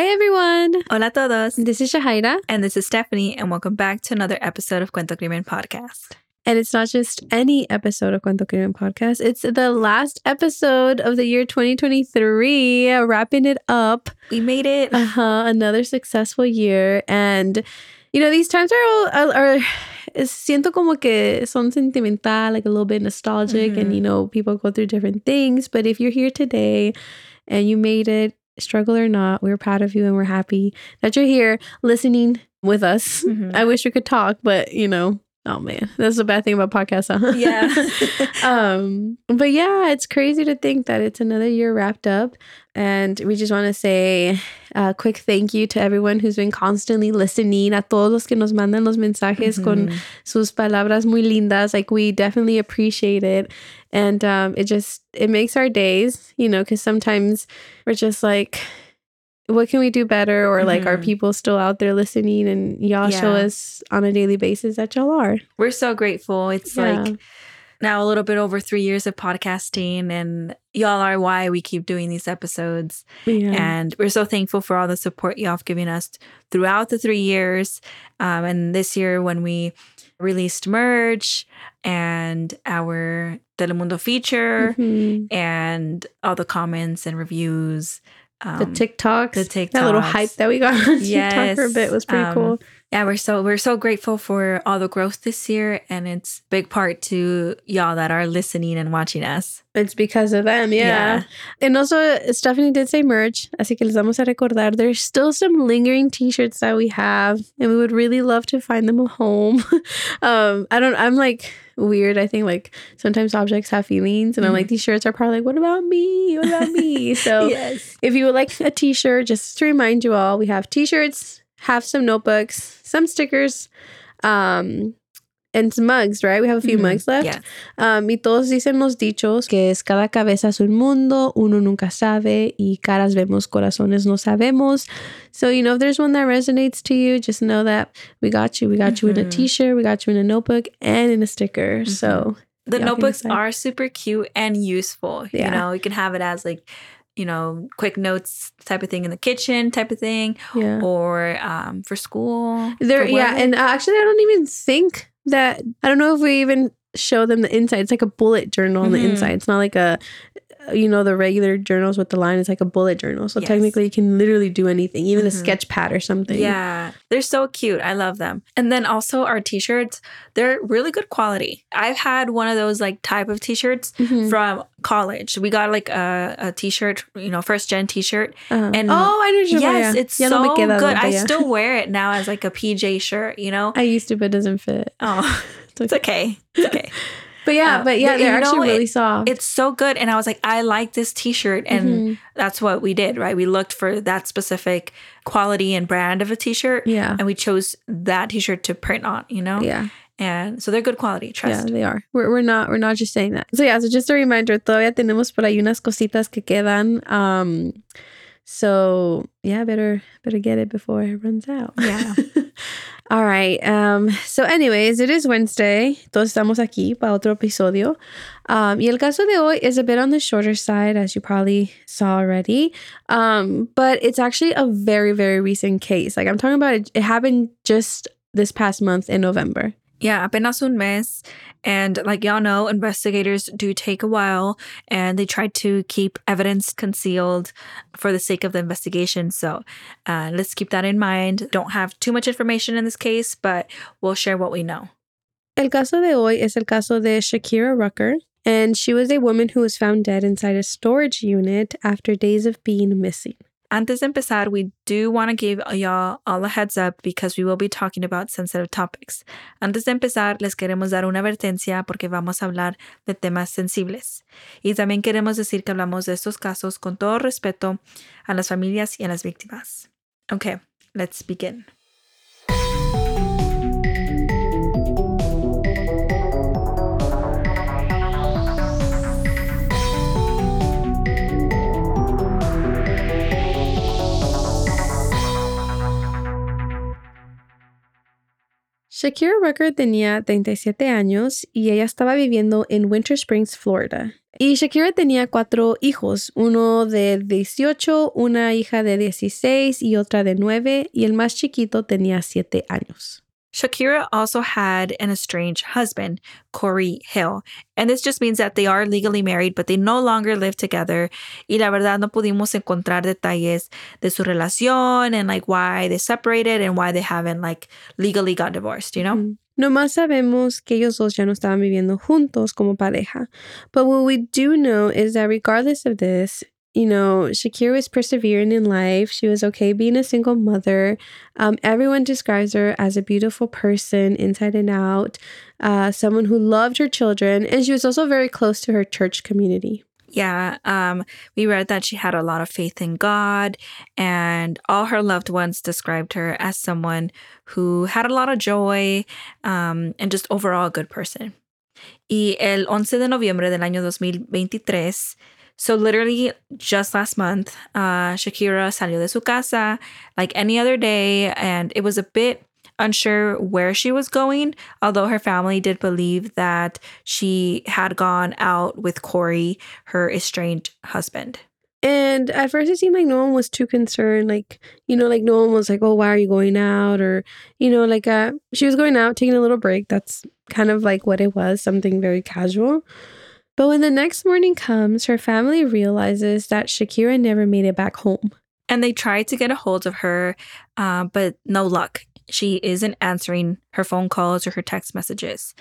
Hey everyone! Hola todos! This is Shahaira. And this is Stephanie, and welcome back to another episode of Cuento Crimen Podcast. And it's not just any episode of Cuento Crimen Podcast, it's the last episode of the year 2023, wrapping it up. We made it. Uh huh. Another successful year. And, you know, these times are, are, are siento como que son sentimental, like a little bit nostalgic, Mm-hmm. and, you know, people go through different things. But if you're here today and you made it, struggle or not, we're proud of you and we're happy that you're here listening with us. Mhm. I wish we could talk, but you know, oh man, that's the bad thing about podcasts, huh? Yeah. um, but yeah, it's crazy to think that it's another year wrapped up. And we just want to say a quick thank you to everyone who's been constantly listening, a todos los que nos mandan los mensajes con Mhm. sus palabras muy lindas. Like we definitely appreciate it. And um, it just, it makes our days, you know, because sometimes we're just like, what can we do better? Or like, are Mhm. people still out there listening? And y'all show us on a daily basis that y'all are. We're so grateful. It's Yeah. like now a little bit over three years of podcasting, and y'all are why we keep doing these episodes. Yeah. And we're so thankful for all the support y'all have given us throughout the three years. Um, and this year, when we released merch and our Telemundo feature Mhm. and all the comments and reviews. Um, the TikToks, the that little hype that we got on TikTok for a bit was pretty um, cool. yeah, we're so we're so grateful for all the growth this year, and it's big part to y'all that are listening and watching us. It's because of them, yeah. And also, Stephanie did say merch, así que les vamos a recordar. There's still some lingering T-shirts that we have, and we would really love to find them a home. um, I don't. I'm like weird. I think like sometimes objects have feelings, and I'm like these shirts are probably like, what about me? What about me? So yes, if you would like a T-shirt, just to remind you all, we have T-shirts, have some notebooks, some stickers, um, and mugs. Right? We have a few Mhm. mugs left. Yes. Um, y todos dicen los dichos que es cada cabeza es un mundo, uno nunca sabe, y caras vemos, corazones no sabemos. So, you know, if there's one that resonates to you, just know that we got you. We got you in a Mhm. t shirt, we got you in a notebook, and in a sticker. So, the Y'all can notebooks are super cute and useful. Yeah. You know, you can have it as like you know quick notes type of thing in the kitchen type of thing, yeah. or um, for school. There, yeah. And actually, I don't even think that, I don't know if we even show them the inside. It's like a bullet journal on the Mhm. inside. It's not like a, you know, the regular journals with the line. It's like a bullet journal. So Yes. technically, you can literally do anything, even a Mhm. sketch pad or something. Yeah, they're so cute. I love them. And then also our t-shirts, they're really good quality. I've had one of those like type of t-shirts Mhm. from college. We got like a, a t-shirt, you know, first gen t-shirt. Uh-huh. And- oh, I know yes, yeah. it's Ya so no me queda good. I yeah. still wear it now as like a PJ shirt, you know? I used to, but it doesn't fit. Oh, it's okay. It's okay. But yeah, Uh, but yeah, they're you know, actually really it- soft. It's so good. And I was like, I like this t-shirt. And Mhm. that's what we did, right? We looked for that specific quality and brand of a t-shirt. yeah, And we chose that t-shirt to print on, you know? yeah, And so they're good quality, trust yeah. They are. We're, we're not. We're not just saying that. So yeah. So just a reminder. Todavía tenemos por ahí unas cositas que quedan. Um. So yeah, better better get it before it runs out. Yeah. All right. Um. So anyways, it is Wednesday. Todos estamos aquí para otro episodio. Um. Y el caso de hoy is a bit on the shorter side, as you probably saw already. Um. But it's actually a very very recent case. Like I'm talking about it. It happened just this past month in November. Yeah, apenas un mes. And like y'all know, investigators do take a while and they try to keep evidence concealed for the sake of the investigation. So uh, let's keep that in mind. Don't have too much information in this case, but we'll share what we know. El caso de hoy es el caso de Shakeira Rucker, and she was a woman who was found dead inside a storage unit after days of being missing. Antes de empezar, we do want to give y'all all a heads up because we will be talking about sensitive topics. Antes de empezar, les queremos dar una advertencia porque vamos a hablar de temas sensibles. Y también queremos decir que hablamos de estos casos con todo respeto a las familias y a las víctimas. Okay, let's begin. Shakira Rucker tenía 37 años y ella estaba viviendo en Winter Springs, Florida. Y Shakira tenía cuatro hijos, uno de 18, una hija de 16 y otra de 9, y el más chiquito tenía 7 años. Shakeira also had an estranged husband, Cory Hill. And this just means that they are legally married, but they no longer live together. Y la verdad no pudimos encontrar detalles de su relación and like why they separated and why they haven't like legally got divorced, you know? Mm. No más sabemos que ellos dos ya no estaban viviendo juntos como pareja. But what we do know is that regardless of this, you know, Shakeira was persevering in life. She was okay being a single mother. Um, everyone describes her as a beautiful person inside and out, uh, someone who loved her children, and she was also very close to her church community. Yeah, um, we read that she had a lot of faith in God, and all her loved ones described her as someone who had a lot of joy um, and just overall a good person. Y el 11 de noviembre del año 2023, so literally just last month, uh, Shakeira salió de su casa like any other day, and it was a bit unsure where she was going, although her family did believe that she had gone out with Cory, her estranged husband. And at first, it seemed like no one was too concerned. Like, you know, like no one was like, oh, why are you going out? Or, you know, like uh, she was going out, taking a little break. That's kind of like what it was, something very casual. But when the next morning comes, her family realizes that Shakeira never made it back home. And they try to get a hold of her, uh, but no luck. She isn't answering her phone calls or her text messages.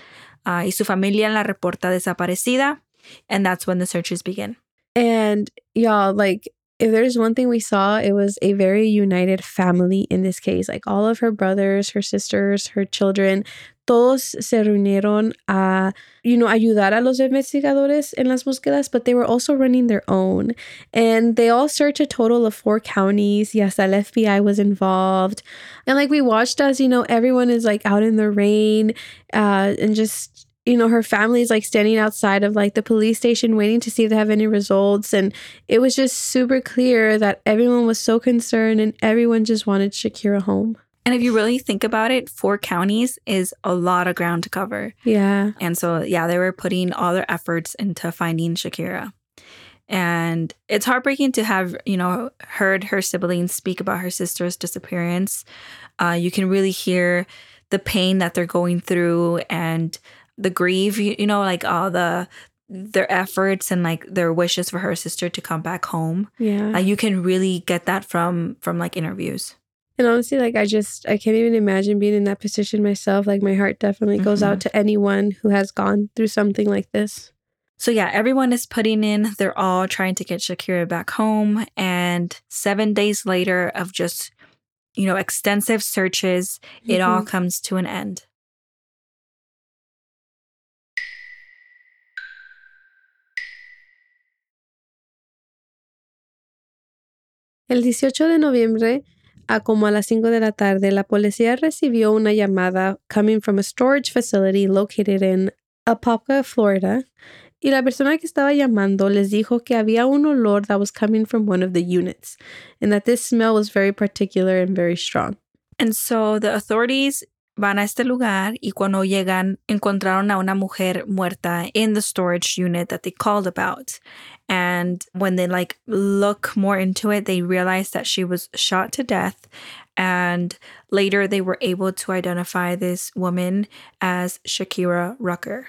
Uh, y su familia la reporta desaparecida, and that's when the searches begin. And y'all, like, if there's one thing we saw, it was a very united family in this case. Like all of her brothers, her sisters, her children, todos se reunieron a, you know, ayudar a los investigadores en las búsquedas, but they were also running their own. And they all searched a total of four counties. Yes, the FBI was involved. And like we watched as, you know, everyone is like out in the rain uh, and just you know, her family is like standing outside of like the police station waiting to see if they have any results. And it was just super clear that everyone was so concerned and everyone just wanted Shakeira home. And if you really think about it, four counties is a lot of ground to cover. Yeah. And so, yeah, they were putting all their efforts into finding Shakeira. And it's heartbreaking to have, you know, heard her siblings speak about her sister's disappearance. Uh, you can really hear the pain that they're going through and the grief, you, you know, like all the their efforts and like their wishes for her sister to come back home. Yeah. Like you can really get that from from like interviews. And honestly, like I just I can't even imagine being in that position myself. Like my heart definitely goes mm-hmm. out to anyone who has gone through something like this. So yeah, everyone is putting in. They're all trying to get Shakeira back home. And seven days later of just, you know, extensive searches, mm-hmm. it all mm-hmm. comes to an end. El 18 de noviembre, a como a las 5 de la tarde, la policía recibió una llamada coming from a storage facility located in Apopka, Florida. Y la persona que estaba llamando les dijo que había un olor that was coming from one of the units and that this smell was very particular and very strong. And so the authorities van a este lugar y cuando llegan encontraron a una mujer muerta in the storage unit that they called about. And when they like look more into it, they realize that she was shot to death. And later they were able to identify this woman as Shakeira Rucker.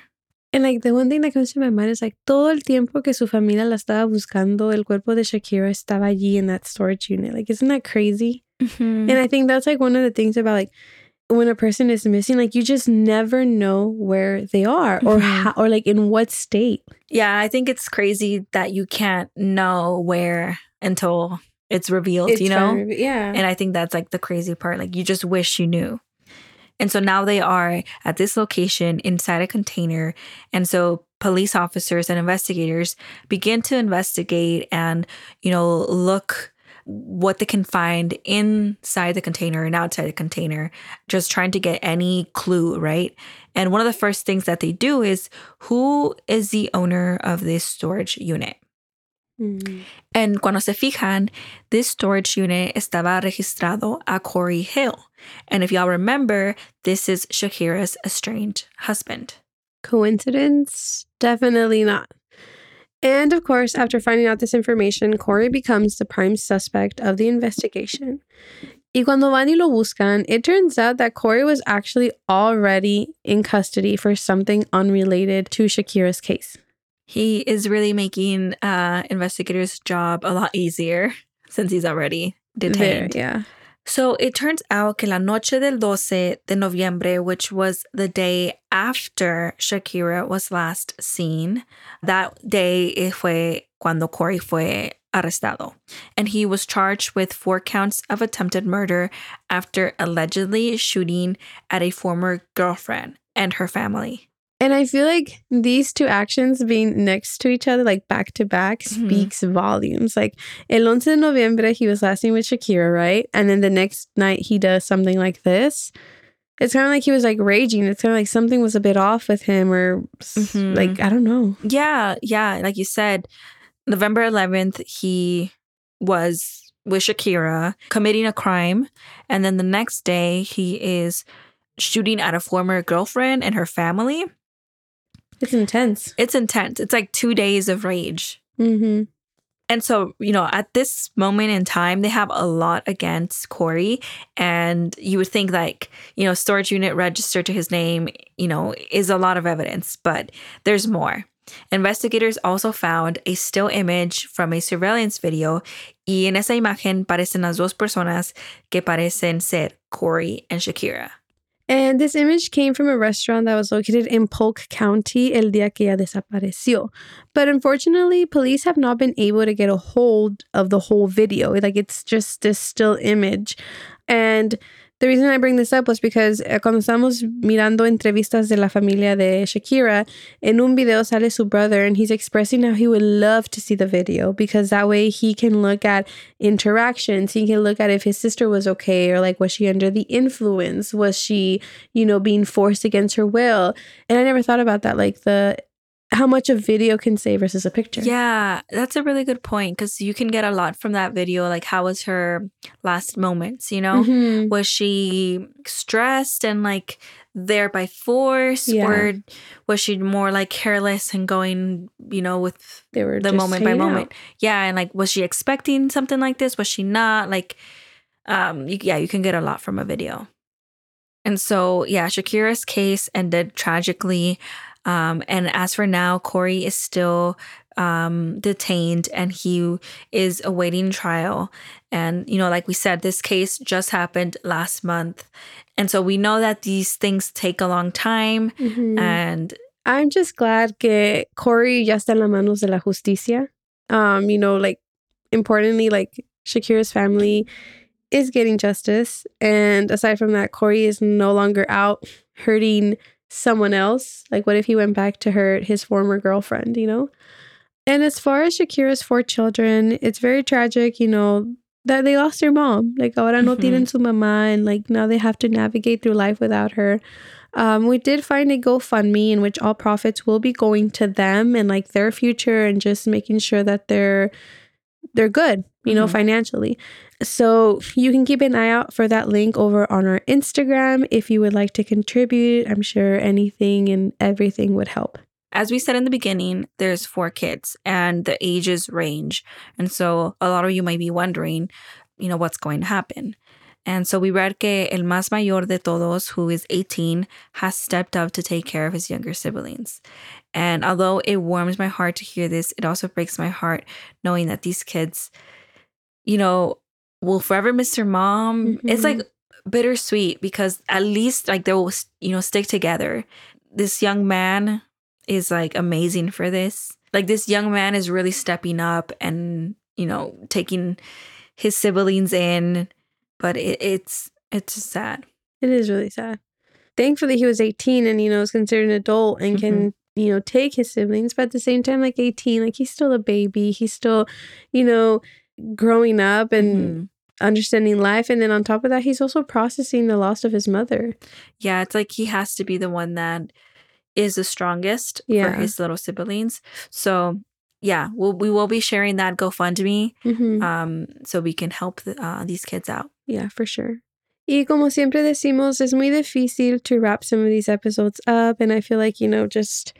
And like the one thing that comes to my mind is like todo el tiempo que su familia la estaba buscando, el cuerpo de Shakeira estaba allí in that storage unit. Like, isn't that crazy? Mm-hmm. And I think that's like one of the things about like when a person is missing like you just never know where they are or mm-hmm. how or like in what state. Yeah i think it's crazy that you can't know where until it's revealed it's you know? yeah. And i think that's like the crazy part like you just wish you knew. And so now they are at this location inside a container and so police officers and investigators begin to investigate and you know look what they can find inside the container and outside the container, just trying to get any clue, right? And one of the first things that they do is who is the owner of this storage unit? Mm. And cuando se fijan, this storage unit estaba registrado a Cory Hill. And if y'all remember, this is Shakeira's estranged husband. Coincidence? Definitely not. And of course, after finding out this information, Cory becomes the prime suspect of the investigation. Y cuando van y lo buscan, it turns out that Cory was actually already in custody for something unrelated to Shakeira's case. He is really making uh, investigators' job a lot easier since he's already There, detained. yeah. So it turns out que la noche del 12 de noviembre, which was the day after Shakeira was last seen, that day eh, fue cuando Cory fue arrestado. And he was charged with four counts of attempted murder after allegedly shooting at a former girlfriend and her family. And I feel like these two actions being next to each other, like back to back, Mhm. speaks volumes. Like El 11 de Noviembre, he was last seen with Shakeira, right? And then the next night he does something like this. It's kind of like he was like raging. It's kind of like something was a bit off with him, or Mhm. like, I don't know. Yeah, yeah. Like you said, November 11th, he was with Shakeira committing a crime. And then the next day, he is shooting at a former girlfriend and her family. It's intense. It's intense. It's like two days of rage. Mm-hmm. And so, you know, at this moment in time, they have a lot against Cory. And you would think, like, you know, storage unit registered to his name, you know, is a lot of evidence, but there's more. Investigators also found a still image from a surveillance video. Y en esa imagen parecen las dos personas que parecen ser Cory and Shakeira. And this image came from a restaurant that was located in Polk County el día que ella desapareció. But unfortunately, police have not been able to get a hold of the whole video. Like it's just this still image. And the reason I bring this up was because eh, cuando estamos mirando entrevistas de la familia de Shakeira, en un video sale su brother and he's expressing how he would love to see the video because that way he can look at interactions. He can look at if his sister was okay or like was she under the influence? Was she, you know, being forced against her will? And I never thought about that, like the how much a video can say versus a picture. Yeah, that's a really good point because you can get a lot from that video. Like, how was her last moments, you know? Mhm. Was she stressed and like there by force? Yeah. Or was she more like careless and going, you know, with They were the moment by out. moment? Yeah. And like, was she expecting something like this? Was she not? Like, um, you, yeah, you can get a lot from a video. And so, yeah, Shakeira's case ended tragically. Um, and as for now, Cory is still um, detained and he is awaiting trial. And, you know, like we said, this case just happened last month. And so we know that these things take a long time. Mhm. And I'm just glad que Cory ya está en las manos de la justicia. Um, you know, like importantly, like Shakeira's family is getting justice. And aside from that, Cory is no longer out hurting someone else. Like, what if he went back to hurt his former girlfriend, you know? And as far as Shakeira's four children, it's very tragic, you know, that they lost their mom. Like, ahora no Mhm. tienen su mamá, and like now they have to navigate through life without her. Um, we did find a GoFundMe in which all profits will be going to them and like their future and just making sure that they're they're good, you know, Mhm. financially. So you can keep an eye out for that link over on our Instagram if you would like to contribute. I'm sure anything and everything would help. as we said in the beginning, there's four kids and the ages range. And so a lot of you might be wondering, you know, what's going to happen. And so we read que el más mayor de todos, who is 18, has stepped up to take care of his younger siblings. And although it warms my heart to hear this, it also breaks my heart knowing that these kids, you know, will forever miss their mom. It's Mhm. like bittersweet because at least like they will, you know, stick together. This young man is like amazing for this. Like this young man is really stepping up and, you know, taking his siblings in, but it, it's it's just sad. It is really sad. Thankfully, he was 18 and, you know, is considered an adult and can, you know, take his siblings. But at the same time, like 18, like he's still a baby. He's still, you know, growing up and Mhm. understanding life. And then on top of that, he's also processing the loss of his mother. Yeah, it's like he has to be the one that is the strongest Yeah. for his little siblings. So yeah, we'll, we will be sharing that GoFundMe Mhm. um, so we can help the, uh, these kids out. Yeah, for sure. Y como siempre decimos, es muy difícil to wrap some of these episodes up. And I feel like, you know, just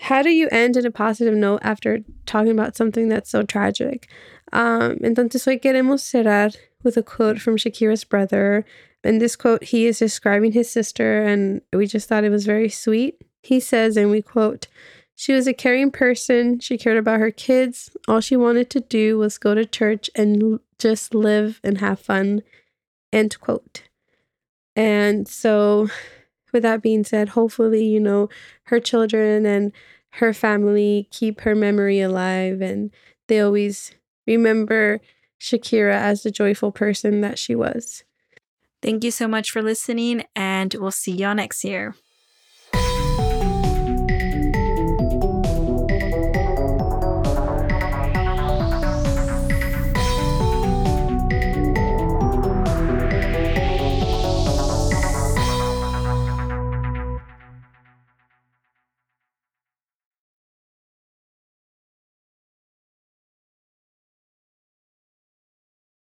how do you end in a positive note after talking about something that's so tragic? Um, entonces, hoy queremos cerrar with a quote from Shakeira's brother. In this quote, he is describing his sister, and we just thought it was very sweet. He says, and we quote, She was a caring person. She cared about her kids. All she wanted to do was go to church and just live and have fun. End quote. And so, with that being said, hopefully, you know, her children and her family keep her memory alive and they always remember Shakeira as the joyful person that she was. Thank you so much for listening, and we'll see y'all next year.